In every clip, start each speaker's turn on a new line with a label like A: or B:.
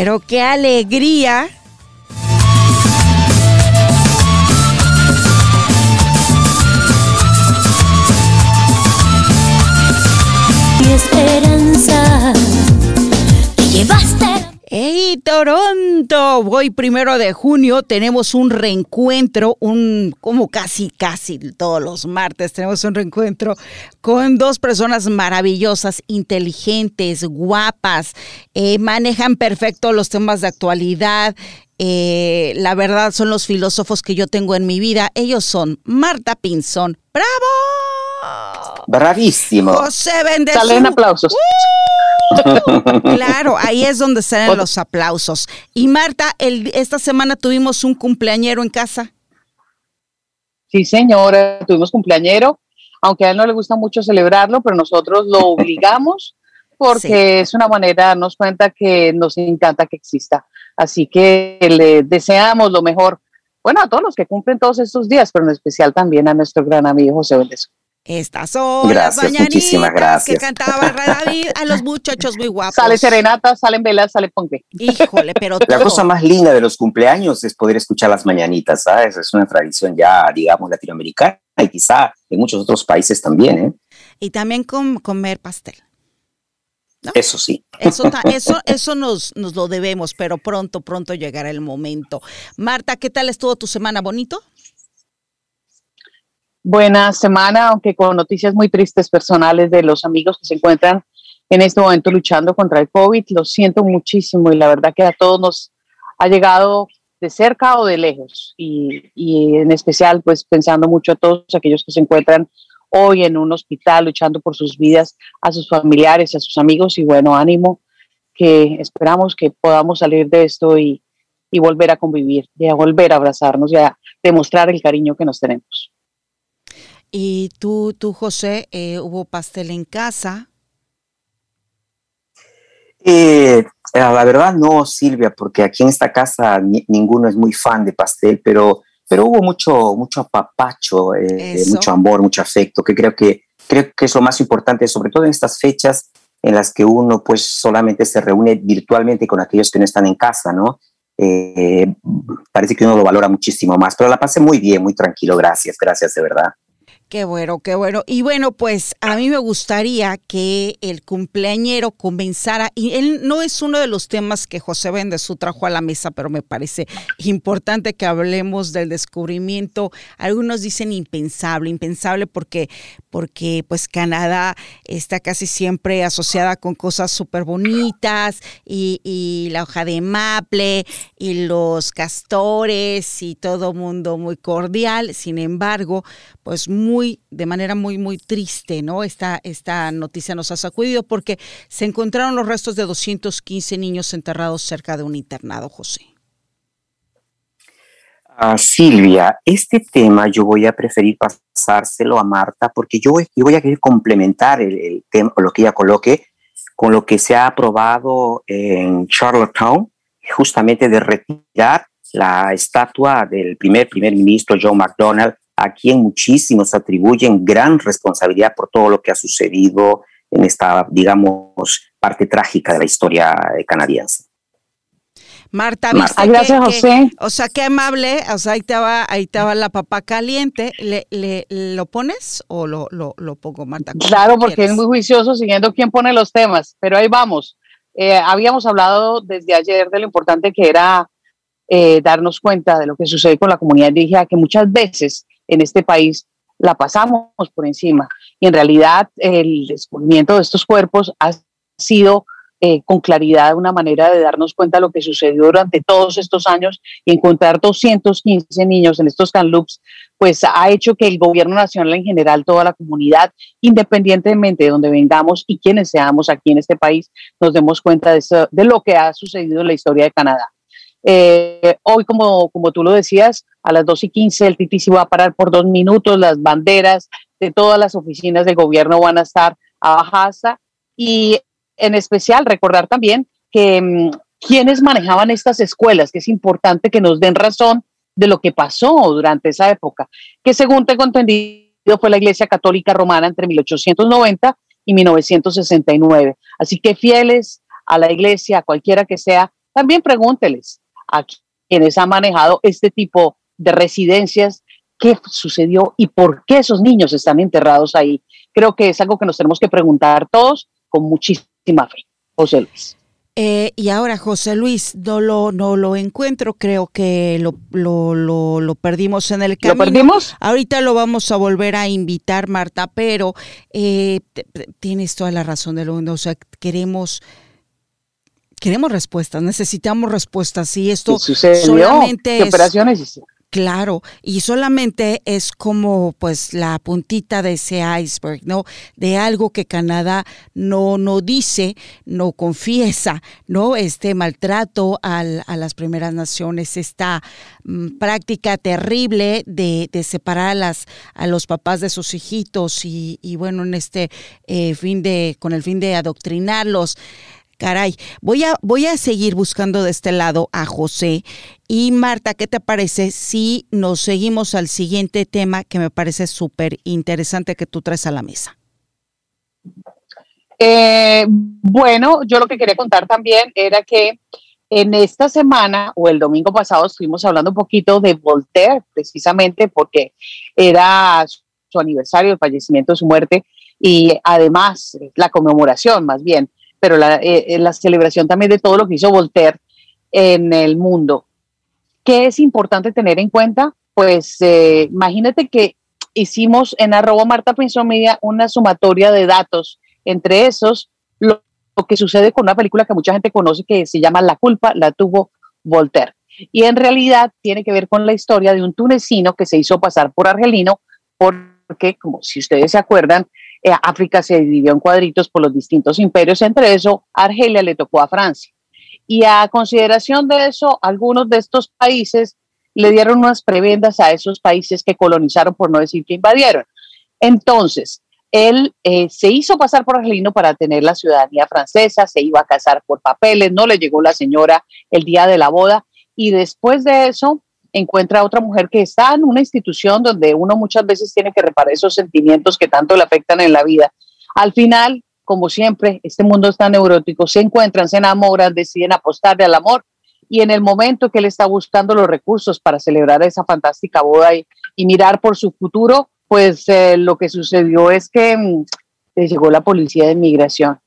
A: Pero qué alegría esperanza. Te llevaste. ¡Hey, Toronto! Hoy primero de junio tenemos un reencuentro, un como casi, casi todos los martes tenemos un reencuentro con dos personas maravillosas, inteligentes, guapas, eh, manejan perfecto los temas de actualidad, eh, la verdad son los filósofos que yo tengo en mi vida. Ellos son Marta Pinzón. ¡Bravo!
B: Bravísimo.
A: José Bendezú.
C: Salen aplausos.
A: ¡Uh! claro, ahí es donde salen los aplausos. Y Marta, el, esta semana tuvimos un cumpleañero en casa.
C: Sí, señora, tuvimos cumpleañero, aunque a él no le gusta mucho celebrarlo, pero nosotros lo obligamos porque es una manera de darnos cuenta que nos encanta que exista. Así que le deseamos lo mejor, bueno, a todos los que cumplen todos estos días, pero en especial también a nuestro gran amigo José Vélez.
A: Estas son gracias, las muchísimas gracias. que cantaba David a los muchachos muy guapos.
C: Sale serenata, salen velas, sale ponque.
A: Híjole, pero
B: La cosa más linda de los cumpleaños es poder escuchar las mañanitas, ¿sabes? Es una tradición ya, digamos, latinoamericana y quizá en muchos otros países también, ¿eh?
A: Y también comer pastel.
B: Eso sí.
A: Eso, eso, eso nos, nos lo debemos, pero pronto, pronto llegará el momento. Marta, ¿qué tal estuvo tu semana? ¿Bonito?
C: Buena semana, aunque con noticias muy tristes personales de los amigos que se encuentran en este momento luchando contra el COVID. Lo siento muchísimo y la verdad que a todos nos ha llegado de cerca o de lejos y, y en especial pues pensando mucho a todos aquellos que se encuentran hoy en un hospital luchando por sus vidas, a sus familiares, a sus amigos y bueno, ánimo, que esperamos que podamos salir de esto y, volver a convivir, y a volver a abrazarnos y a demostrar el cariño que nos tenemos.
A: Y tú, tú José, eh, ¿hubo pastel en casa?
B: Eh, la verdad no, Silvia, porque aquí en esta casa ninguno es muy fan de pastel, pero pero hubo mucho, mucho apapacho, eh, mucho amor, mucho afecto, que creo que, creo que es lo más importante, sobre todo en estas fechas en las que uno pues solamente se reúne virtualmente con aquellos que no están en casa, ¿no? Eh, parece que uno lo valora muchísimo más, pero la pasé muy bien, muy tranquilo, gracias, gracias de verdad.
A: Qué bueno, qué bueno. Y bueno, pues a mí me gustaría que el cumpleañero comenzara, y él no es uno de los temas que José Bendezú trajo a la mesa, pero me parece importante que hablemos del descubrimiento. Algunos dicen impensable, impensable porque, porque pues Canadá está casi siempre asociada con cosas súper bonitas y, y la hoja de maple y los castores y todo mundo muy cordial. Sin embargo, pues muy de manera muy, muy triste, ¿no? Esta, esta noticia nos ha sacudido porque se encontraron los restos de 215 niños enterrados cerca de un internado, José.
B: Ah, Silvia, este tema yo voy a preferir pasárselo a Marta porque yo, yo voy a querer complementar el, tema, lo que ella coloque, con lo que se ha aprobado en Charlottetown, justamente de retirar la estatua del primer primer ministro John McDonnell a quien muchísimos atribuyen gran responsabilidad por todo lo que ha sucedido en esta, digamos, parte trágica de la historia canadiense.
A: Marta, ¿viste
C: gracias, José.
A: o sea, qué amable, o sea, ahí estaba, ahí estaba la papa caliente. ¿Le, le lo pones o lo, lo, lo pongo, Marta?
C: Claro, porque es muy juicioso siguiendo quién pone los temas, pero ahí vamos. Eh, habíamos hablado desde ayer de lo importante que era eh, darnos cuenta de lo que sucede con la comunidad indígena, que muchas veces en este país la pasamos por encima. Y en realidad el descubrimiento de estos cuerpos ha sido eh, con claridad una manera de darnos cuenta de lo que sucedió durante todos estos años y encontrar 215 niños en estos Canloops, pues ha hecho que el gobierno nacional en general, toda la comunidad, independientemente de donde vengamos y quienes seamos aquí en este país, nos demos cuenta de lo que ha sucedido en la historia de Canadá. Eh, hoy, como, como tú lo decías, a las 2 y 15 el TTC va a parar por dos minutos, las banderas de todas las oficinas del gobierno van a estar a y en especial recordar también que mm, quienes manejaban estas escuelas, que es importante que nos den razón de lo que pasó durante esa época, que según tengo entendido fue la Iglesia Católica Romana entre 1890 y 1969. Así que fieles a la Iglesia, cualquiera que sea, también pregúnteles a quienes han manejado este tipo de residencias qué sucedió y por qué esos niños están enterrados ahí. Creo que es algo que nos tenemos que preguntar todos con muchísima fe. José Luis.
A: Eh, y ahora, José Luis, no lo, no lo encuentro, creo que lo, lo, lo, perdimos en el camino.
C: ¿Lo perdimos?
A: Ahorita lo vamos a volver a invitar, Marta, pero eh, tienes toda la razón del mundo, o sea, queremos queremos respuestas, necesitamos respuestas. Y esto solamente
C: ¿Qué operaciones
A: Claro, y solamente es como pues la puntita de ese iceberg, ¿no? De algo que Canadá no, no dice, no confiesa, ¿no? Este maltrato al, a las primeras naciones, esta mm, práctica terrible de, de, separar a, las, a los papás de sus hijitos y, y bueno, en este eh, fin de, con el fin de adoctrinarlos. Caray, voy a, voy a seguir buscando de este lado a José. Y Marta, ¿qué te parece si nos seguimos al siguiente tema que me parece súper interesante que tú traes a la mesa?
C: Eh, bueno, yo lo que quería contar también era que en esta semana o el domingo pasado estuvimos hablando un poquito de Voltaire, precisamente porque era su aniversario, el fallecimiento su muerte y además la conmemoración más bien pero eh, eh, la, celebración también de todo lo que hizo Voltaire en el mundo. ¿Qué es importante tener en cuenta? Pues eh, imagínate que hicimos en arroba Marta Pinzón Media una sumatoria de datos, entre esos lo, que sucede con una película que mucha gente conoce que se llama La culpa la tuvo Voltaire. Y en realidad tiene que ver con la historia de un tunecino que se hizo pasar por argelino porque, como si ustedes se acuerdan, eh, África se dividió en cuadritos por los distintos imperios, entre eso Argelia le tocó a Francia. Y a consideración de eso, algunos de estos países le dieron unas prebendas a esos países que colonizaron, por no decir que invadieron. Entonces, él eh, se hizo pasar por argelino para tener la ciudadanía francesa, se iba a casar por papeles, no le llegó la señora el día de la boda y después de eso encuentra a otra mujer que está en una institución donde uno muchas veces tiene que reparar esos sentimientos que tanto le afectan en la vida. Al final, como siempre, este mundo está neurótico, se encuentran, se enamoran, deciden apostarle al amor y en el momento que él está buscando los recursos para celebrar esa fantástica boda y, mirar por su futuro, pues eh, lo que sucedió es que le llegó la policía de inmigración.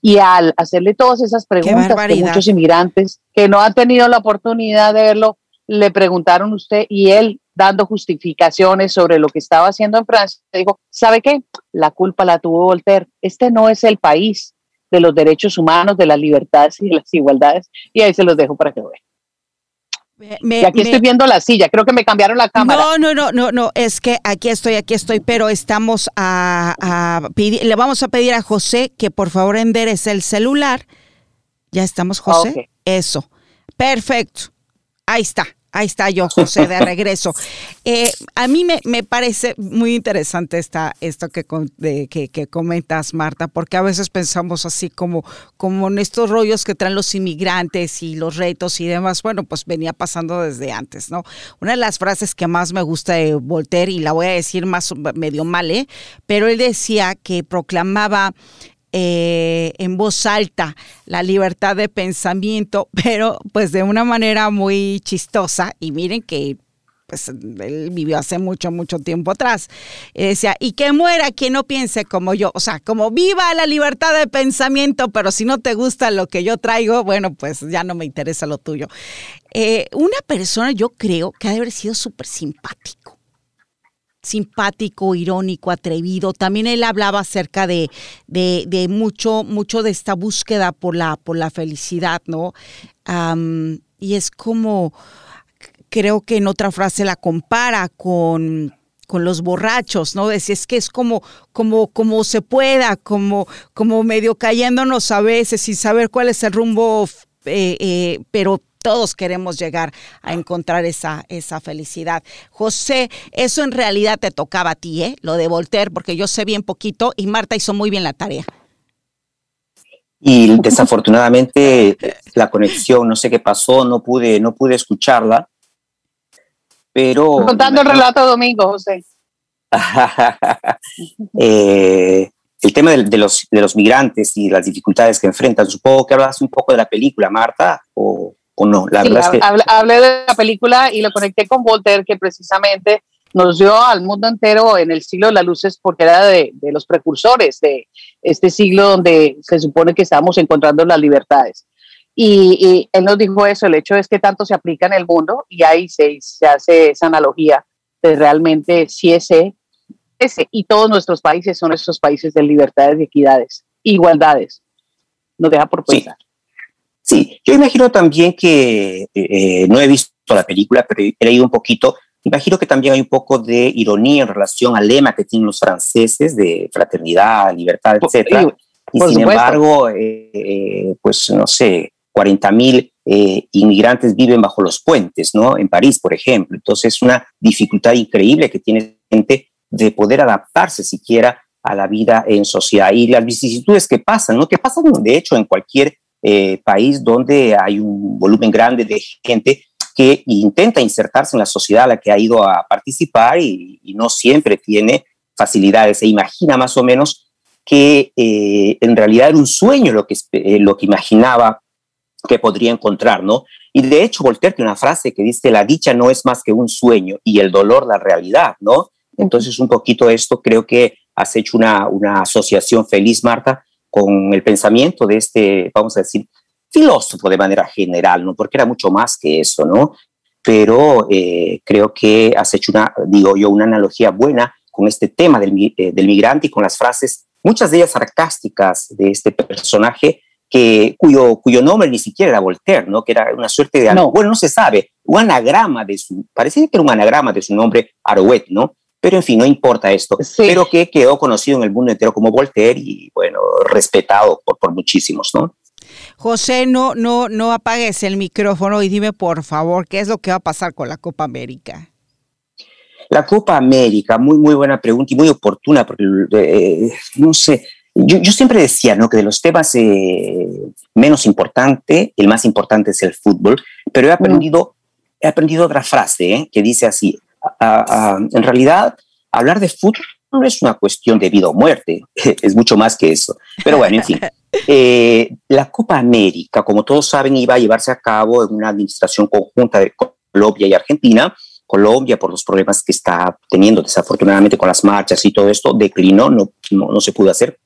C: Y al hacerle todas esas preguntas a muchos inmigrantes que no han tenido la oportunidad de verlo, le preguntaron usted y él dando justificaciones sobre lo que estaba haciendo en Francia, dijo, ¿sabe qué? La culpa la tuvo Voltaire. Este no es el país de los derechos humanos, de las libertades y de las igualdades. Y ahí se los dejo para que vean. y aquí estoy viendo la silla, creo que me cambiaron la cámara.
A: No, no, no, no, no, es que aquí estoy, aquí estoy, pero estamos a, pedir, le vamos a pedir a José que por favor enderece el celular. Ya estamos, José. Eso. Perfecto. Ahí está. Ahí está yo, José, de regreso. Eh, a mí me, me, parece muy interesante esta, esto que, que, que, comentas, Marta, porque a veces pensamos así como, como en estos rollos que traen los inmigrantes y los retos y demás. Bueno, pues venía pasando desde antes, ¿no? Una de las frases que más me gusta de Voltaire, y la voy a decir más medio mal, ¿eh? pero él decía que proclamaba eh, en voz alta la libertad de pensamiento, pero pues de una manera muy chistosa. Y miren que pues él vivió hace mucho, mucho tiempo atrás. Y decía, y que muera quien no piense como yo. O sea, como viva la libertad de pensamiento, pero si no te gusta lo que yo traigo, bueno, pues ya no me interesa lo tuyo. Eh, una persona, yo creo que ha de haber sido súper simpático simpático, irónico, atrevido. También él hablaba acerca de, de, mucho, mucho de esta búsqueda por la, por la felicidad, ¿no? y es como, creo que en otra frase la compara con con los borrachos, ¿no? Es, es que es como, como, como se pueda, como, como medio cayéndonos a veces sin saber cuál es el rumbo, eh, eh, pero todos queremos llegar a encontrar esa, esa felicidad. José, eso en realidad te tocaba a ti, ¿eh? Lo de Voltaire, porque yo sé bien poquito y Marta hizo muy bien la tarea.
B: Y desafortunadamente la conexión, no sé qué pasó, no pude, no pude escucharla. Pero.
C: Contando el relato domingo, José.
B: eh, el tema de, los, de los migrantes y las dificultades que enfrentan. Supongo que hablas un poco de la película, Marta, o, o no.
C: La verdad es que... hablé, de la película y lo conecté con Voltaire, que precisamente nos dio al mundo entero en el siglo de las luces porque era de, de, los precursores de este siglo donde se supone que estamos encontrando las libertades. Y, él nos dijo eso, el hecho es que tanto se aplica en el mundo y ahí se, se hace esa analogía de realmente si ese, ese y todos nuestros países son esos países de libertades y equidades, igualdades. Nos deja por pensar.
B: Sí, yo imagino también que eh, no he visto la película, pero he leído un poquito. Imagino que también hay un poco de ironía en relación al lema que tienen los franceses de fraternidad, libertad, etc. Y, sin embargo, eh, eh, pues no sé, 40 mil eh, inmigrantes viven bajo los puentes, ¿no? En París, por ejemplo. Entonces, es una dificultad increíble que tiene gente de poder adaptarse siquiera a la vida en sociedad y las vicisitudes que pasan, ¿no? Que pasan, de hecho, en cualquier eh, país donde hay un volumen grande de gente que intenta insertarse en la sociedad a la que ha ido a participar y, no siempre tiene facilidades. Se imagina más o menos que eh, en realidad era un sueño lo que, lo que imaginaba que podría encontrar, ¿no? Y de hecho, Voltaire tiene una frase que dice, la dicha no es más que un sueño y el dolor la realidad, ¿no? Entonces, un poquito esto creo que has hecho una, una asociación feliz, Marta, con el pensamiento de este, vamos a decir, filósofo de manera general, ¿no? Porque era mucho más que eso, ¿no? Pero eh, creo que has hecho una, digo yo, una analogía buena con este tema del, eh, del migrante y con las frases, muchas de ellas sarcásticas de este personaje, que, cuyo, cuyo nombre ni siquiera era Voltaire, ¿no? que era una suerte de, no. bueno, no se sabe, un anagrama de su, parecía que era un anagrama de su nombre Arouet, ¿no? Pero en fin, no importa esto, pero que quedó conocido en el mundo entero como Voltaire y bueno, respetado por, por muchísimos, ¿no?
A: José, no, no, no apagues el micrófono y dime por favor qué es lo que va a pasar con la Copa América.
B: La Copa América, muy, muy buena pregunta y muy oportuna, porque eh, no sé, yo, siempre decía ¿no? que de los temas eh, menos importante, el más importante es el fútbol, pero he aprendido, he aprendido otra frase ¿eh? que dice así, en realidad hablar de fútbol no es una cuestión de vida o muerte, es mucho más que eso. Pero bueno, en fin, eh, la Copa América, como todos saben, iba a llevarse a cabo en una administración conjunta de Colombia y Argentina. Colombia, por los problemas que está teniendo desafortunadamente con las marchas y todo esto, declinó, no, no se pudo hacer.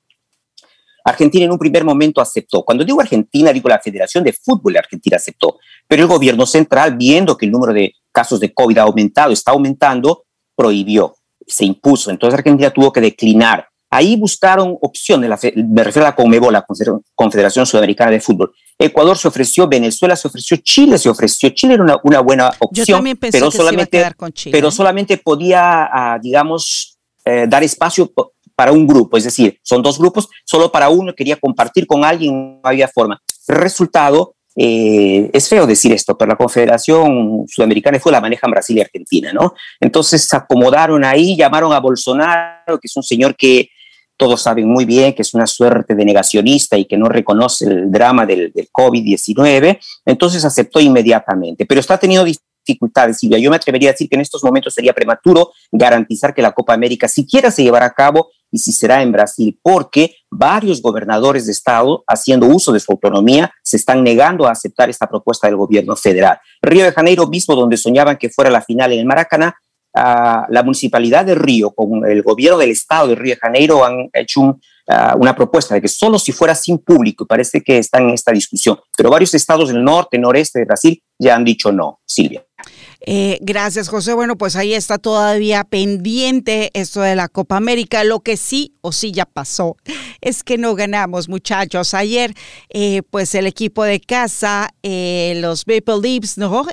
B: Argentina en un primer momento aceptó. Cuando digo Argentina, digo la Federación de Fútbol de Argentina aceptó. Pero el gobierno central, viendo que el número de casos de COVID ha aumentado, está aumentando, prohibió, se impuso. Entonces Argentina tuvo que declinar. Ahí buscaron opciones, me refiero a la CONMEBOL, la Confederación Sudamericana de Fútbol. Ecuador se ofreció, Venezuela se ofreció, Chile se ofreció. Chile era una, buena opción, pero, solamente, pero solamente podía, ah, digamos, eh, dar espacio para un grupo, es decir, son dos grupos, solo para uno quería compartir con alguien, no había forma. resultado, eh, es feo decir esto, pero la Confederación Sudamericana fue la manejan Brasil y Argentina, ¿no? Entonces se acomodaron ahí, llamaron a Bolsonaro, que es un señor que todos saben muy bien que es una suerte de negacionista y que no reconoce el drama del, del COVID-19, entonces aceptó inmediatamente, pero está teniendo dificultades, Silvia. Yo me atrevería a decir que en estos momentos sería prematuro garantizar que la Copa América siquiera se llevará a cabo y si será en Brasil, porque varios gobernadores de Estado, haciendo uso de su autonomía, se están negando a aceptar esta propuesta del gobierno federal. Río de Janeiro mismo, donde soñaban que fuera la final en el Maracaná, la municipalidad de Río con el gobierno del Estado de Río de Janeiro han hecho una propuesta de que solo si fuera sin público, parece que están en esta discusión, pero varios estados del norte, noreste de Brasil ya han dicho no, Silvia.
A: Eh, gracias, José. Bueno, pues ahí está todavía pendiente esto de la Copa América. Lo que sí o sí ya pasó es que no ganamos, muchachos. Ayer, eh, pues el equipo de casa, eh, los Maple Leafs, ¿no?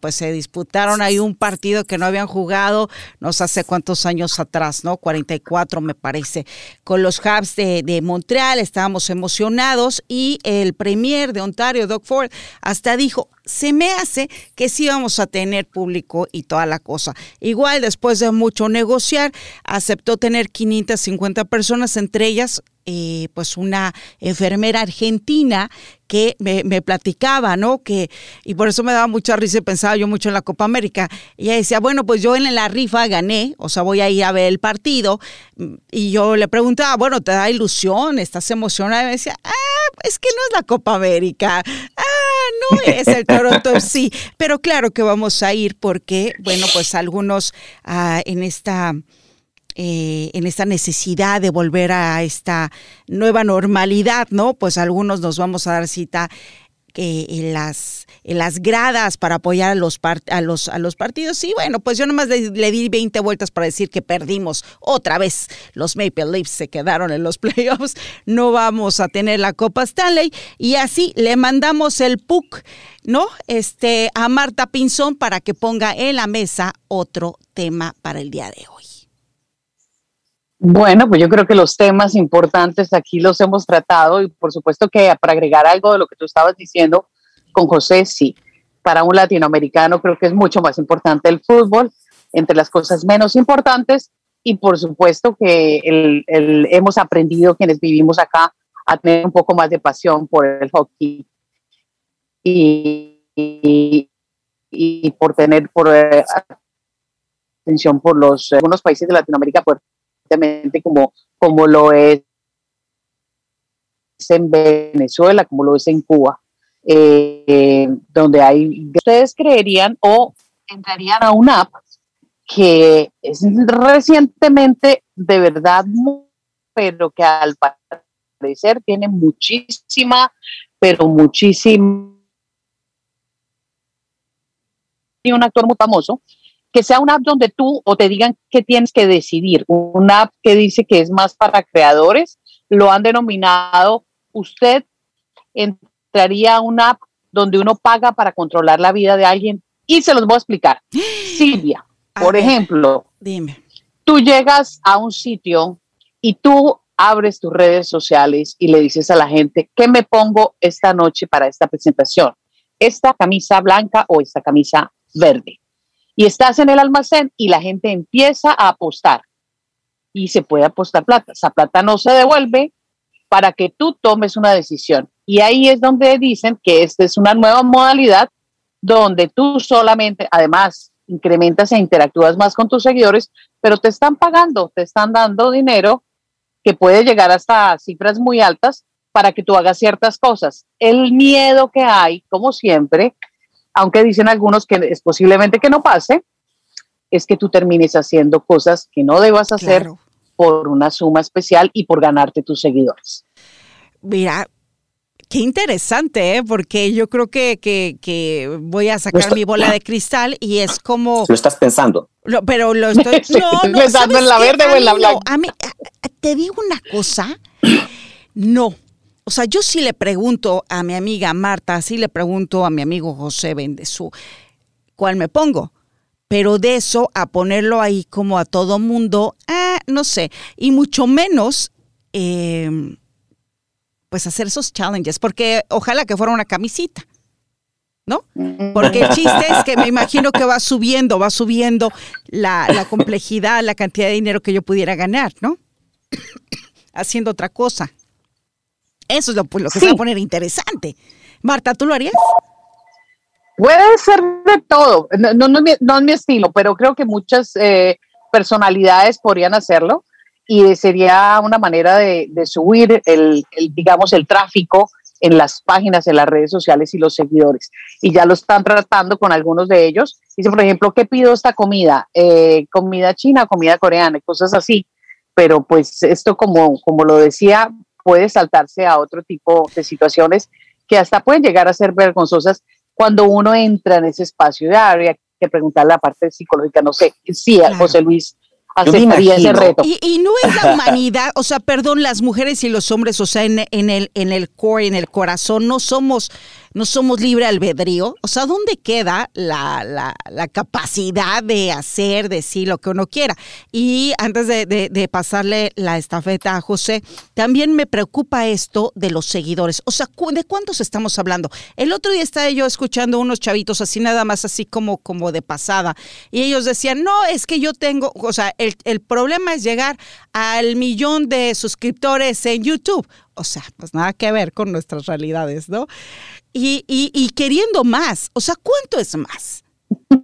A: pues se disputaron ahí un partido que no habían jugado, no sé hace cuántos años atrás, ¿no? 44 me parece, con los Habs de, de Montreal. Estábamos emocionados y el premier de Ontario, Doug Ford, hasta dijo, se me hace que sí vamos a tener público y toda la cosa. Igual después de mucho negociar, aceptó tener 550 personas, entre ellas eh, pues una enfermera argentina que me, platicaba, ¿no? Que, y por eso me daba mucha risa y pensaba yo mucho en la Copa América. Ella decía, bueno, pues yo en la rifa gané, o sea, voy a ir a ver el partido. Y yo le preguntaba, bueno, ¿te da ilusión? ¿Estás emocionada? Y me decía, ah, es que no es la Copa América. Es el Toronto sí. Pero claro que vamos a ir porque, bueno, pues algunos ah, en esta eh, en esta necesidad de volver a esta nueva normalidad, ¿no? Pues algunos nos vamos a dar cita eh, en, las, en las gradas para apoyar a los, a los, a los partidos. Y bueno, pues yo nomás le, le, di 20 vueltas para decir que perdimos otra vez. Los Maple Leafs se quedaron en los playoffs. No vamos a tener la Copa Stanley. Y así le mandamos el PUC, ¿no? Este, a Marta Pinzón para que ponga en la mesa otro tema para el día de hoy.
C: Bueno, pues yo creo que los temas importantes aquí los hemos tratado y por supuesto que para agregar algo de lo que tú estabas diciendo con José, sí, para un latinoamericano creo que es mucho más importante el fútbol, entre las cosas menos importantes y por supuesto que el, hemos aprendido quienes vivimos acá a tener un poco más de pasión por el hockey y, por tener por eh, atención por los algunos países de Latinoamérica por como, como lo es en Venezuela, como lo es en Cuba, eh, donde hay, ustedes creerían o entrarían a una app que es recientemente de verdad, pero que al parecer tiene muchísima, pero muchísima y un actor muy famoso que sea una app donde tú o te digan que tienes que decidir. Una app que dice que es más para creadores, lo han denominado, usted entraría a una app donde uno paga para controlar la vida de alguien y se los voy a explicar. Silvia, por ejemplo,
A: dime.
C: Tú llegas a un sitio y tú abres tus redes sociales y le dices a la gente, ¿qué me pongo esta noche para esta presentación? ¿Esta camisa blanca o esta camisa verde? Y estás en el almacén y la gente empieza a apostar y se puede apostar plata. Esa plata no se devuelve para que tú tomes una decisión. Y ahí es donde dicen que esta es una nueva modalidad donde tú solamente, además, incrementas e interactúas más con tus seguidores, pero te están pagando, te están dando dinero que puede llegar hasta cifras muy altas para que tú hagas ciertas cosas. El miedo que hay, como siempre, aunque dicen algunos que es posiblemente que no pase, es que tú termines haciendo cosas que no debas hacer por una suma especial y por ganarte tus seguidores.
A: Mira, Qué interesante, ¿eh? porque yo creo que, que, voy a sacar mi bola de cristal y es como...
B: Lo estás pensando.
A: pero lo estoy...
C: no, no, pensando en la verde o en la blanca.
A: a mí, te digo una cosa, no, o sea, yo sí le pregunto a mi amiga Marta, sí le pregunto a mi amigo José Bendezú, ¿cuál me pongo? Pero de eso a ponerlo ahí como a todo mundo, ah, no sé, y mucho menos, em, pues hacer esos challenges, porque ojalá que fuera una camisita. ¿no? Porque el chiste es que me imagino que va subiendo, va subiendo la, complejidad, la cantidad de dinero que yo pudiera ganar, ¿no? Haciendo otra cosa. Eso es lo, pues, que se va a poner interesante. Marta, ¿tú lo harías?
C: Puede ser de todo. No, no, es mi estilo, pero creo que muchas eh, personalidades podrían hacerlo y sería una manera de, subir el, digamos, el tráfico en las páginas, en las redes sociales y los seguidores. Y ya lo están tratando con algunos de ellos. Dice, por ejemplo, ¿qué pido esta comida? Eh, comida china, comida coreana, cosas así. Pero pues esto, como, como lo decía, puede saltarse a otro tipo de situaciones que hasta pueden llegar a ser vergonzosas cuando uno entra en ese espacio. de habría que preguntarle la parte psicológica, no sé, sí, José Luis aceptaría ese reto.
A: Y, no es la humanidad, o sea, perdón, las mujeres y los hombres, o sea, en, el, en el core, en el corazón, no somos no somos libre albedrío. O sea, ¿dónde queda la, la, capacidad de hacer, decir lo que uno quiera? Y antes de, de, pasarle la estafeta a José, también me preocupa esto de los seguidores. O sea, ¿de cuántos estamos hablando? El otro día estaba yo escuchando unos chavitos así nada más así como, como de pasada. Y ellos decían, no, es que yo tengo, o sea, el, el problema es llegar al millón de suscriptores en YouTube. O sea, pues nada que ver con nuestras realidades, ¿no? Y, y, queriendo más. O sea, ¿cuánto es más?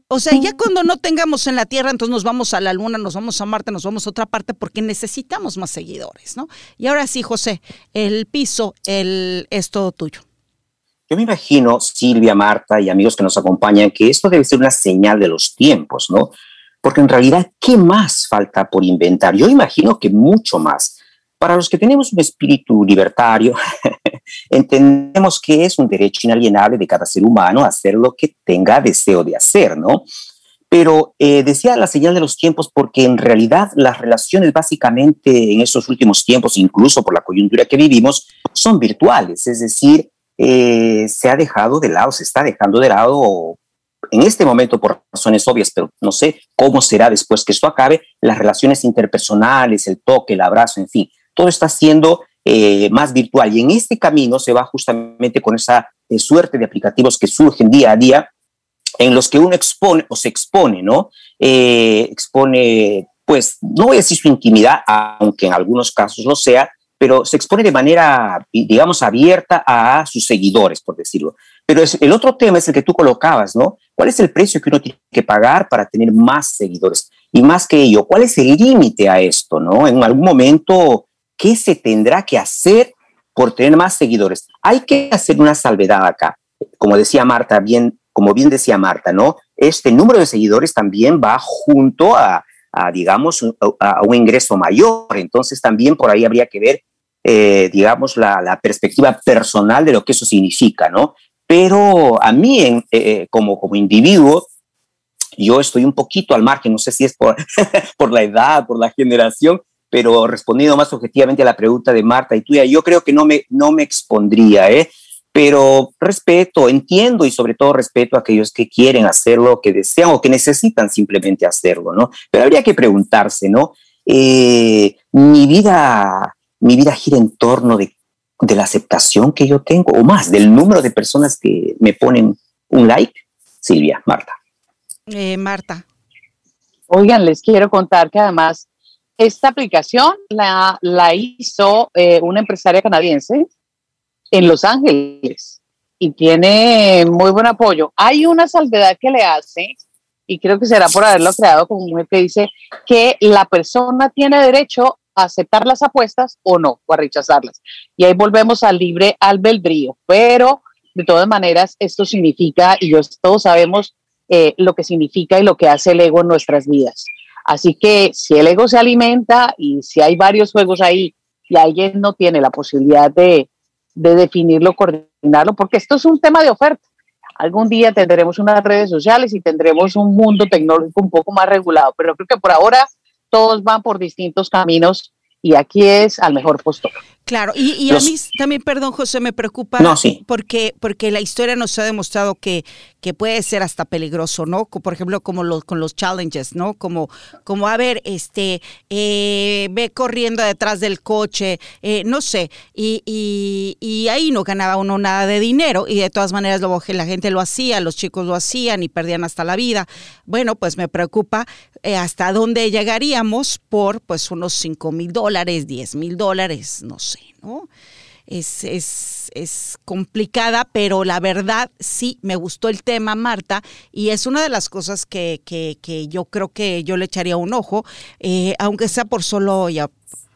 A: O sea, ya cuando no tengamos en la Tierra, entonces nos vamos a la Luna, nos vamos a Marte, nos vamos a otra parte porque necesitamos más seguidores, ¿no? Y ahora sí, José, el piso el, es todo tuyo.
B: Yo me imagino, Silvia, Marta y amigos que nos acompañan, que esto debe ser una señal de los tiempos, ¿no? Porque en realidad, ¿qué más falta por inventar? Yo imagino que mucho más. Para los que tenemos un espíritu libertario, entendemos que es un derecho inalienable de cada ser humano hacer lo que tenga deseo de hacer, ¿no? Pero eh, decía la señal de los tiempos porque en realidad las relaciones básicamente en estos últimos tiempos, incluso por la coyuntura que vivimos, son virtuales, es decir, eh, se ha dejado de lado, se está dejando de lado en este momento por razones obvias, pero no sé cómo será después que esto acabe, las relaciones interpersonales, el toque, el abrazo, en fin, todo está siendo eh, más virtual y en este camino se va justamente con esa eh, suerte de aplicativos que surgen día a día en los que uno expone o se expone, ¿no? Eh, expone, pues, no voy a decir su intimidad, aunque en algunos casos lo sea, pero se expone de manera, digamos, abierta a sus seguidores, por decirlo. Pero es, el otro tema es el que tú colocabas, ¿no? ¿Cuál es el precio que uno tiene que pagar para tener más seguidores? Y más que ello, ¿cuál es el límite a esto, ¿no? En algún momento, ¿qué se tendrá que hacer por tener más seguidores? Hay que hacer una salvedad acá. Como decía Marta, bien, como bien decía Marta, ¿no? Este número de seguidores también va junto a, digamos, a un ingreso mayor. Entonces también por ahí habría que ver eh, digamos, la, perspectiva personal de lo que eso significa, ¿no? Pero a mí, en, eh, como, como individuo, yo estoy un poquito al margen, no sé si es por, por la edad, por la generación, pero respondiendo más objetivamente a la pregunta de Marta y tuya, yo creo que no me, no me expondría, ¿eh? Pero respeto, entiendo y sobre todo respeto a aquellos que quieren hacerlo, que desean o que necesitan simplemente hacerlo, ¿no? Pero habría que preguntarse, ¿no? Eh, mi vida mi vida gira en torno de, la aceptación que yo tengo, o más, del número de personas que me ponen un like. Silvia, Marta.
A: Eh, Marta.
C: Oigan, les quiero contar que además esta aplicación la, la hizo eh, una empresaria canadiense en Los Ángeles y tiene muy buen apoyo. Hay una salvedad que le hace, y creo que será por haberlo creado como mujer, que dice que la persona tiene derecho aceptar las apuestas o no, o a rechazarlas. Y ahí volvemos al libre albedrío. Pero de todas maneras, esto significa, y todos sabemos eh, lo que significa y lo que hace el ego en nuestras vidas. Así que si el ego se alimenta y si hay varios juegos ahí y alguien no tiene la posibilidad de, de definirlo, coordinarlo, porque esto es un tema de oferta. Algún día tendremos unas redes sociales y tendremos un mundo tecnológico un poco más regulado, pero creo que por ahora todos van por distintos caminos y aquí es al mejor postor.
A: Claro, y, a mí también, perdón José, me preocupa porque, porque la historia nos ha demostrado que, que puede ser hasta peligroso, ¿no? Por ejemplo, como los, con los challenges, ¿no? Como, como a ver, este, eh, ve corriendo detrás del coche, eh, no sé, y, y, ahí no ganaba uno nada de dinero y de todas maneras lo, la gente lo hacía, los chicos lo hacían y perdían hasta la vida. Bueno, pues me preocupa eh, hasta dónde llegaríamos por pues unos 5 mil dólares, 10 mil dólares, no sé, ¿no? Es, es, es, complicada, pero la verdad sí me gustó el tema, Marta, y es una de las cosas que, que, que yo creo que yo le echaría un ojo, eh, aunque sea por solo ya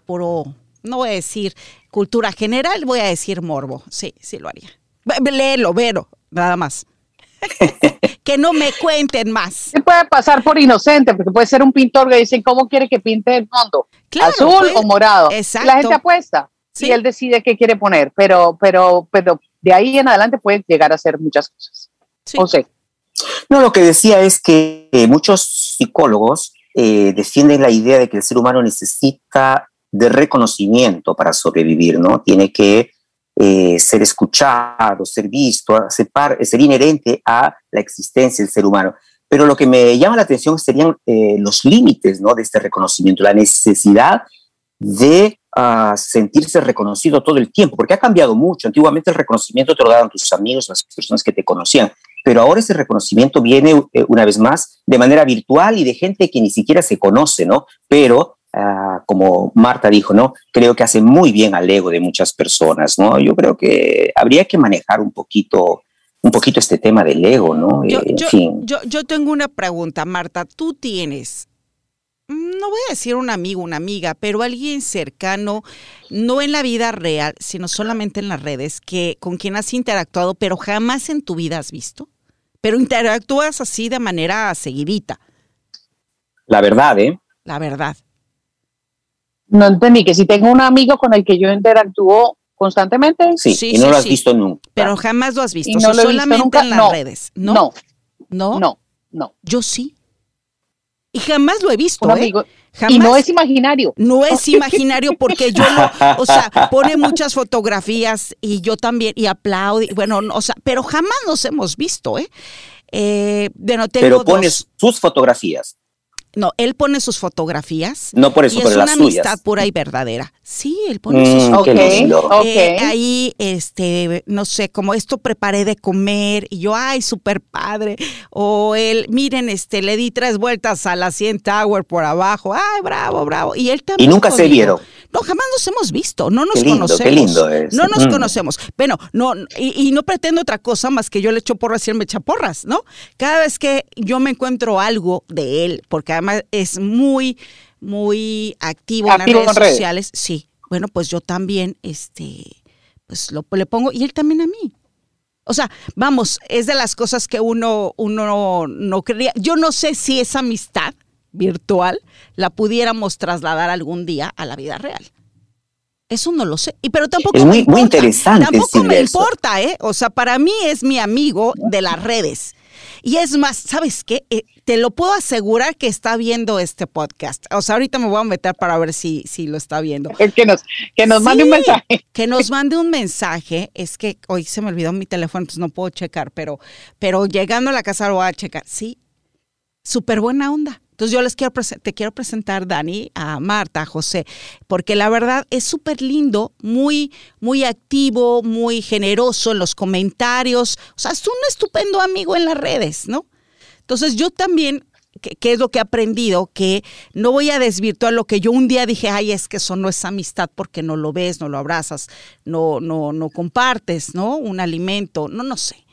A: puro, no voy a decir cultura general, voy a decir morbo, sí, sí lo haría. Léelo, vero, nada más. que no me cuenten más.
C: Se puede pasar por inocente, porque puede ser un pintor que dicen cómo quiere que pinte el fondo, azul pues, o morado. Exacto. La gente apuesta y él decide qué quiere poner, pero, pero, pero de ahí en adelante puede llegar a hacer muchas cosas. Sí.
B: No, lo que decía es que eh, muchos psicólogos eh, defienden la idea de que el ser humano necesita de reconocimiento para sobrevivir, ¿no? Tiene que eh, ser escuchado, ser visto, ser, ser, inherente a la existencia del ser humano. Pero lo que me llama la atención serían eh, los límites ¿no? de este reconocimiento, la necesidad de ah, sentirse reconocido todo el tiempo, porque ha cambiado mucho. Antiguamente el reconocimiento te lo daban tus amigos, las personas que te conocían, pero ahora ese reconocimiento viene eh, una vez más de manera virtual y de gente que ni siquiera se conoce, ¿no? Pero ah, como Marta dijo, ¿no? Creo que hace muy bien al ego de muchas personas, ¿no? Yo creo que habría que manejar un poquito un poquito este tema del ego, ¿no?
A: Yo, eh, yo, yo, tengo una pregunta, Marta. Tú tienes, no voy a decir un amigo, una amiga, pero alguien cercano, no en la vida real, sino solamente en las redes, que con quien has interactuado, pero jamás en tu vida has visto pero interactúas así de manera seguidita.
B: La verdad, ¿eh?
A: La verdad.
C: No entendí que si tengo un amigo con el que yo interactúo constantemente.
B: Sí, y no lo has visto nunca.
A: Pero jamás lo has visto, no solamente en las redes. ¿no?
C: ¿no? No. No. No.
A: Yo sí. Y jamás lo he visto, ¿eh?
C: y no es imaginario.
A: No es imaginario porque yo lo, o sea, pone muchas fotografías y yo también, y aplaudo, bueno, o sea, pero jamás nos hemos visto, ¿eh? eh bueno, tengo
B: pero pones sus fotografías.
A: No, él pone sus fotografías.
B: No por eso,
A: y
B: es
A: una amistad pura y verdadera. Sí, él pone sus mm, fotografías. Eh, ahí, este, no sé, como esto preparé de comer y yo, ay, súper padre. O él, miren, este, le di tres vueltas a la 100 Tower por abajo. Ay, bravo, bravo. Y él también.
B: Y nunca se vieron.
A: No, jamás nos hemos visto, no nos conocemos. Qué lindo es. No nos mm. conocemos. Bueno, no, y, no pretendo otra cosa más que yo le echo porras y él me echa porras, ¿no? Cada vez que yo me encuentro algo de él, porque además es muy, muy activo, en las redes, sociales, sí. Bueno, pues yo también, este, pues lo, le pongo, y él también a mí. O sea, vamos, es de las cosas que uno, uno no quería. Yo no sé si esa amistad virtual la pudiéramos trasladar algún día a la vida real. Eso no lo sé. Y pero tampoco
B: es muy,
A: me importa.
B: muy interesante.
A: Tampoco me importa, ¿eh? O sea, para mí es mi amigo de las redes. Y es más, ¿sabes qué? Eh, te lo puedo asegurar que está viendo este podcast. O sea, ahorita me voy a meter para ver si, si lo está viendo.
C: Es que nos, que nos mande un mensaje.
A: Que nos mande un mensaje. Es que hoy se me olvidó mi teléfono, entonces no puedo checar, pero, pero llegando a la casa lo voy a checar. Sí, súper buena onda. Entonces yo les quiero te quiero presentar, Dani, a Marta, a José, porque la verdad es súper lindo, muy, muy activo, muy generoso en los comentarios. O sea, es un estupendo amigo en las redes, ¿no? Entonces yo también ¿Qué es lo que he aprendido, que no voy a desvirtuar lo que yo un día dije, ay, es que eso no es amistad porque no lo ves, no lo abrazas, no, no, no compartes, ¿no? Un alimento, no, no sé.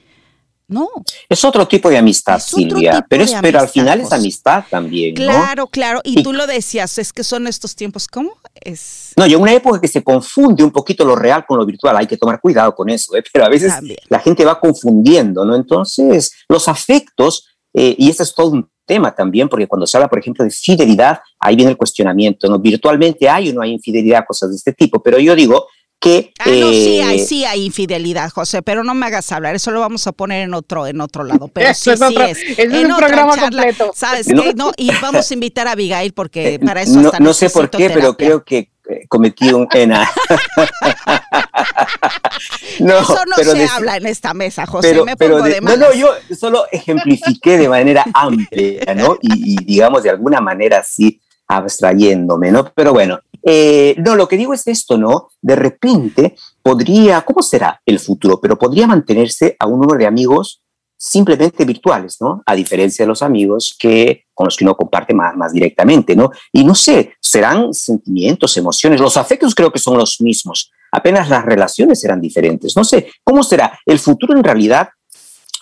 A: No.
B: Es otro tipo de amistad, Silvia, pero, es, pero al final es amistad también.
A: Claro, claro. Y, tú lo decías, es que son estos tiempos, ¿cómo? Es...
B: No, y en una época que se confunde un poquito lo real con lo virtual, hay que tomar cuidado con eso, ¿eh? pero a veces la gente va confundiendo, ¿no? Entonces, los afectos, eh, y este es todo un tema también, porque cuando se habla, por ejemplo, de fidelidad, ahí viene el cuestionamiento, ¿no? Virtualmente hay o no hay infidelidad, cosas de este tipo, pero yo digo, que,
A: ah, no, sí hay, eh, sí hay infidelidad, José, pero no me hagas hablar, eso lo vamos a poner en otro, en otro lado. Pero sí, es sí es.
C: es un programa completo.
A: ¿Sabes qué? No, y vamos a invitar a Abigail porque eh, para eso
B: no, no sé por qué, pero creo que eh, cometí un ena.
A: no, eso no se habla en esta mesa, José. me pongo de,
B: no, no, yo solo ejemplifiqué de manera amplia, ¿no? Y, y digamos de alguna manera así abstrayéndome, ¿no? Pero bueno, eh, no, lo que digo es esto, ¿no? De repente podría, ¿cómo será el futuro? Pero podría mantenerse a un número de amigos simplemente virtuales, ¿no? A diferencia de los amigos que con los que uno comparte más, más directamente, ¿no? Y no sé, serán sentimientos, emociones, los afectos creo que son los mismos, apenas las relaciones serán diferentes, no sé, ¿cómo será? El futuro en realidad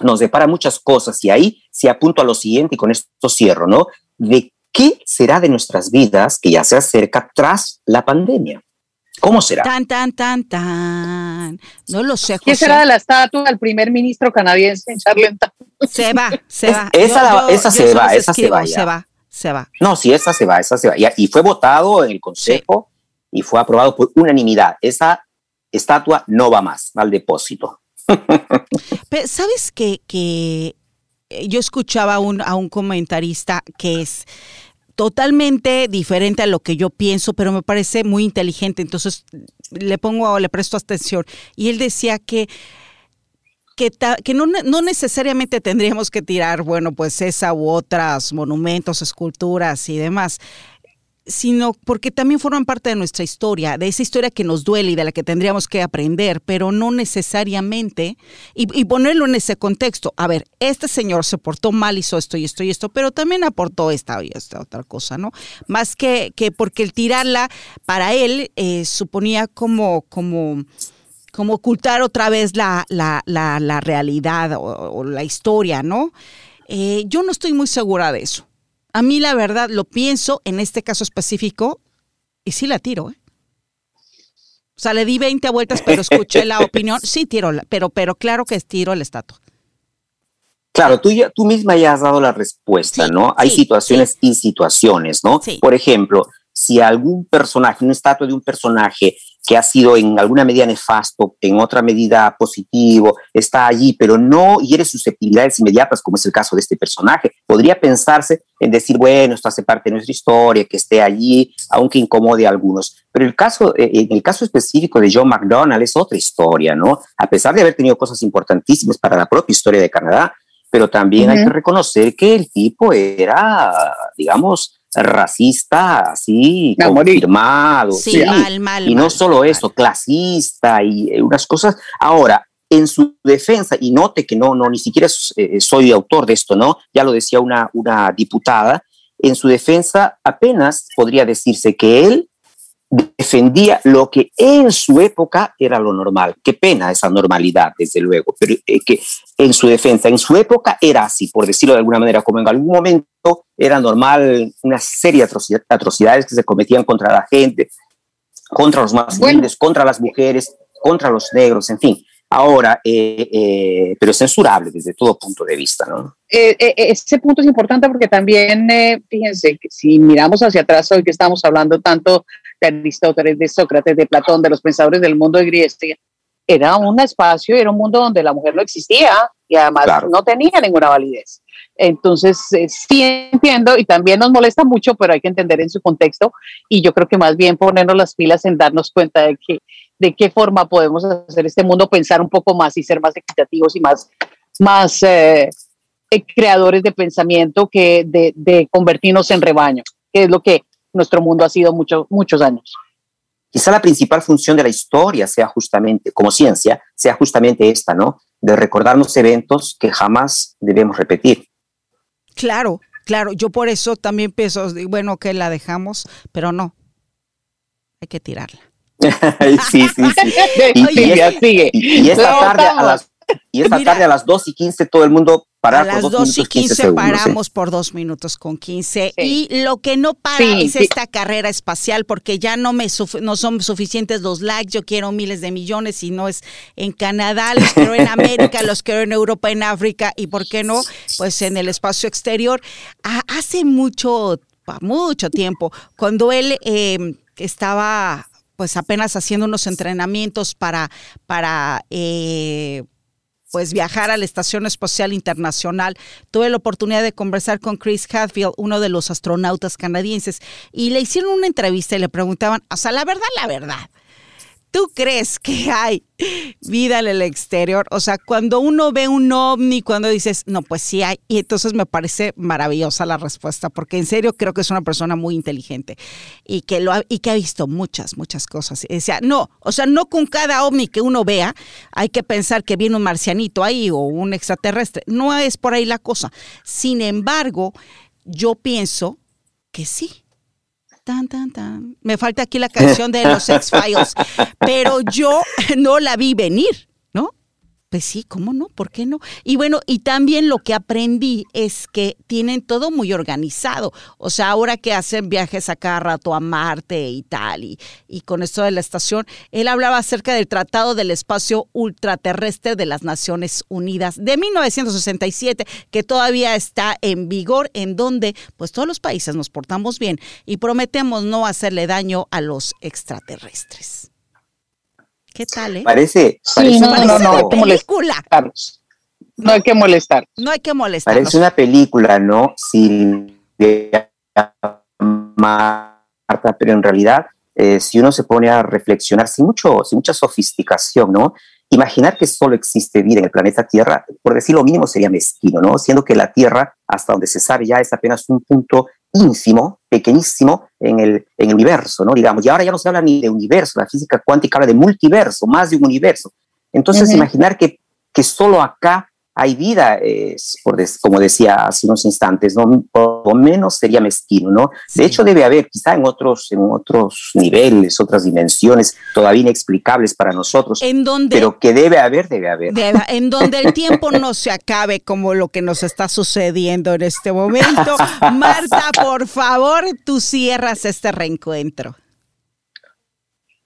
B: nos depara muchas cosas y ahí se apunto a lo siguiente y con esto cierro, ¿no? De ¿Qué será de nuestras vidas que ya se acerca tras la pandemia? ¿Cómo será?
A: Tan, tan, tan, tan. No lo sé.
C: ¿Qué será de la estatua del primer ministro canadiense?
A: Se va, se va.
B: Esa, esa se va, esa se va.
A: Se va, se va.
B: No, sí, esa se va, esa se va. Y, fue votado en el Consejo y fue aprobado por unanimidad. Esa estatua no va más al depósito.
A: ¿Sabes que, que yo escuchaba a un comentarista que es totalmente diferente a lo que yo pienso, pero me parece muy inteligente, entonces le pongo, le presto atención. Y él decía que que, que no, no, necesariamente tendríamos que tirar, bueno, pues esa u otras monumentos, esculturas y demás, sino porque también forman parte de nuestra historia, de esa historia que nos duele y de la que tendríamos que aprender, pero no necesariamente, y, ponerlo en ese contexto. A ver, este señor se portó mal, hizo esto y esto y esto, pero también aportó esta y esta otra cosa, ¿no? Más que, que porque el tirarla para él eh, suponía como, como, como ocultar otra vez la, la, la, realidad o, la historia, ¿no? Eh, yo no estoy muy segura de eso. A mí la verdad lo pienso en este caso específico y sí la tiro. ¿eh? O sea, le di 20 vueltas, pero escuché la opinión. Sí tiro, pero, pero claro que tiro la estatua.
B: Claro, tú, ya, tú misma ya has dado la respuesta, ¿no? Hay situaciones y situaciones, ¿no? Por ejemplo, si algún personaje, una estatua de un personaje que ha sido en alguna medida nefasto, en otra medida positivo, está allí, pero no hiere susceptibilidades inmediatas, como es el caso de este personaje. Podría pensarse en decir, bueno, esto hace parte de nuestra historia, que esté allí, aunque incomode a algunos. Pero el caso, eh, en el caso específico de John McDonald es otra historia, ¿no? A pesar de haber tenido cosas importantísimas para la propia historia de Canadá, pero también hay que reconocer que el tipo era, digamos, racista, así, confirmado.
A: Sí, mal, mal.
B: Y no solo eso, clasista y eh, unas cosas. Ahora, en su defensa, y note que no, no, ni siquiera eh, soy autor de esto, ¿no? Ya lo decía una, una diputada, en su defensa apenas podría decirse que él defendía lo que en su época era lo normal. Qué pena esa normalidad, desde luego, pero eh, que en su defensa, en su época era así, por decirlo de alguna manera, como en algún momento era normal una serie de atrocidades que se cometían contra la gente, contra los más contra las mujeres, contra los negros, en fin. Ahora, eh, eh, pero es censurable desde todo punto de vista, ¿no?
C: ese punto es importante porque también, fíjense, que si miramos hacia atrás hoy que estamos hablando tanto de Aristóteles, de Sócrates, de Platón, de los pensadores del mundo de Grecia, era un espacio, era un mundo donde la mujer no existía y además no tenía ninguna validez. Entonces, eh, sí entiendo y también nos molesta mucho, pero hay que entender en su contexto y yo creo que más bien ponernos las pilas en darnos cuenta de que de qué forma podemos hacer este mundo pensar un poco más y ser más equitativos y más, más eh, creadores de pensamiento que de, de convertirnos en rebaño, que es lo que nuestro mundo ha sido muchos muchos años.
B: Quizá la principal función de la historia sea justamente, como ciencia, sea justamente esta, ¿no? De recordarnos eventos que jamás debemos repetir.
A: Claro, claro. Yo por eso también pienso, bueno, que la dejamos, pero no. Hay que tirarla.
B: sí, sí, sí. Y, esta tarde a las y esta tarde a las 2 y 15 todo el mundo para
A: a las 2 y 15, paramos por dos minutos con 15 y lo que no para es esta carrera espacial porque ya no me no son suficientes los likes, yo quiero miles de millones y no es en Canadá, los quiero en América, los quiero en Europa, en África y por qué no, pues en el espacio exterior. hace mucho, mucho tiempo, cuando él eh, estaba pues apenas haciendo unos entrenamientos para, para eh, pues viajar a la Estación Espacial Internacional. Tuve la oportunidad de conversar con Chris Hadfield, uno de los astronautas canadienses, y le hicieron una entrevista y le preguntaban, o sea, la verdad, la verdad, ¿Tú crees que hay vida en el exterior? O sea, cuando uno ve un ovni, cuando dices, no, pues sí hay, y entonces me parece maravillosa la respuesta, porque en serio creo que es una persona muy inteligente y que, lo ha, y que ha visto muchas, muchas cosas. Y decía, no, o sea, no con cada ovni que uno vea hay que pensar que viene un marcianito ahí o un extraterrestre. No es por ahí la cosa. Sin embargo, yo pienso que sí Tan, tan, tan. Me falta aquí la canción de los X-Files, pero yo no la vi venir. Pues sí, ¿cómo no? ¿Por qué no? Y bueno, y también lo que aprendí es que tienen todo muy organizado. O sea, ahora que hacen viajes a cada rato a Marte y tal, y, y con esto de la estación, él hablaba acerca del Tratado del Espacio Ultraterrestre de las Naciones Unidas de 1967, que todavía está en vigor, en donde pues todos los países nos portamos bien y prometemos no hacerle daño a los extraterrestres. ¿Qué tal, eh?
B: Parece,
C: sí, no, no, no, hay que molestar. No hay que molestar.
A: No hay que molestar.
B: Parece una película, ¿no? Silvia Marta, pero en realidad, eh, si uno se pone a reflexionar sin, mucho, sin mucha sofisticación, ¿no? Imaginar que solo existe vida en el planeta Tierra, por decir lo mínimo, sería mezquino, ¿no? Siendo que la Tierra, hasta donde se sabe ya, es apenas un punto ínfimo, pequeñísimo en el, en el universo, ¿no? Digamos, y ahora ya no se habla ni de universo, la física cuántica habla de multiverso, más de un universo. Entonces, imaginar que, que solo acá hay vida, por como decía hace unos instantes, ¿no? por lo menos sería mezquino, ¿no? De hecho, debe haber, quizá en otros, en otros niveles, otras dimensiones todavía inexplicables para nosotros,
A: en donde,
B: pero que debe haber, debe haber.
A: en donde el tiempo no se acabe como lo que nos está sucediendo en este momento. Marta, por favor, tú cierras este reencuentro.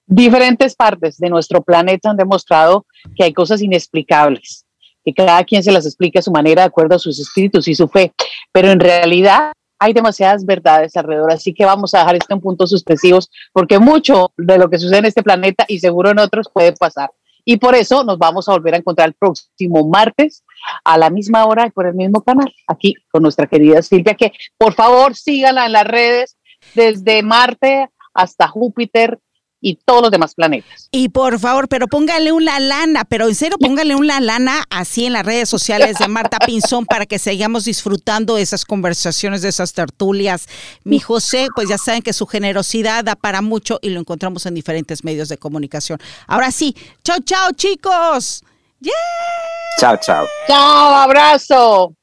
C: Diferentes partes de nuestro planeta han demostrado que hay cosas inexplicables que cada quien se las explique a su manera, de acuerdo a sus espíritus y su fe, pero en realidad hay demasiadas verdades alrededor, así que vamos a dejar esto en puntos suspensivos, porque mucho de lo que sucede en este planeta y seguro en otros puede pasar. Y por eso nos vamos a volver a encontrar el próximo martes a la misma hora y por el mismo canal, aquí con nuestra querida Silvia, que por favor síganla en las redes desde Marte hasta Júpiter y todos los demás planetas.
A: Y por favor, pero póngale una lana, pero en serio, póngale una lana así en las redes sociales de Marta Pinzón para que sigamos disfrutando esas conversaciones, de esas tertulias. Mi José, pues ya saben que su generosidad da para mucho y lo encontramos en diferentes medios de comunicación. Ahora sí, chao, chao, chicos.
B: Chao, chao.
C: Chao, abrazo.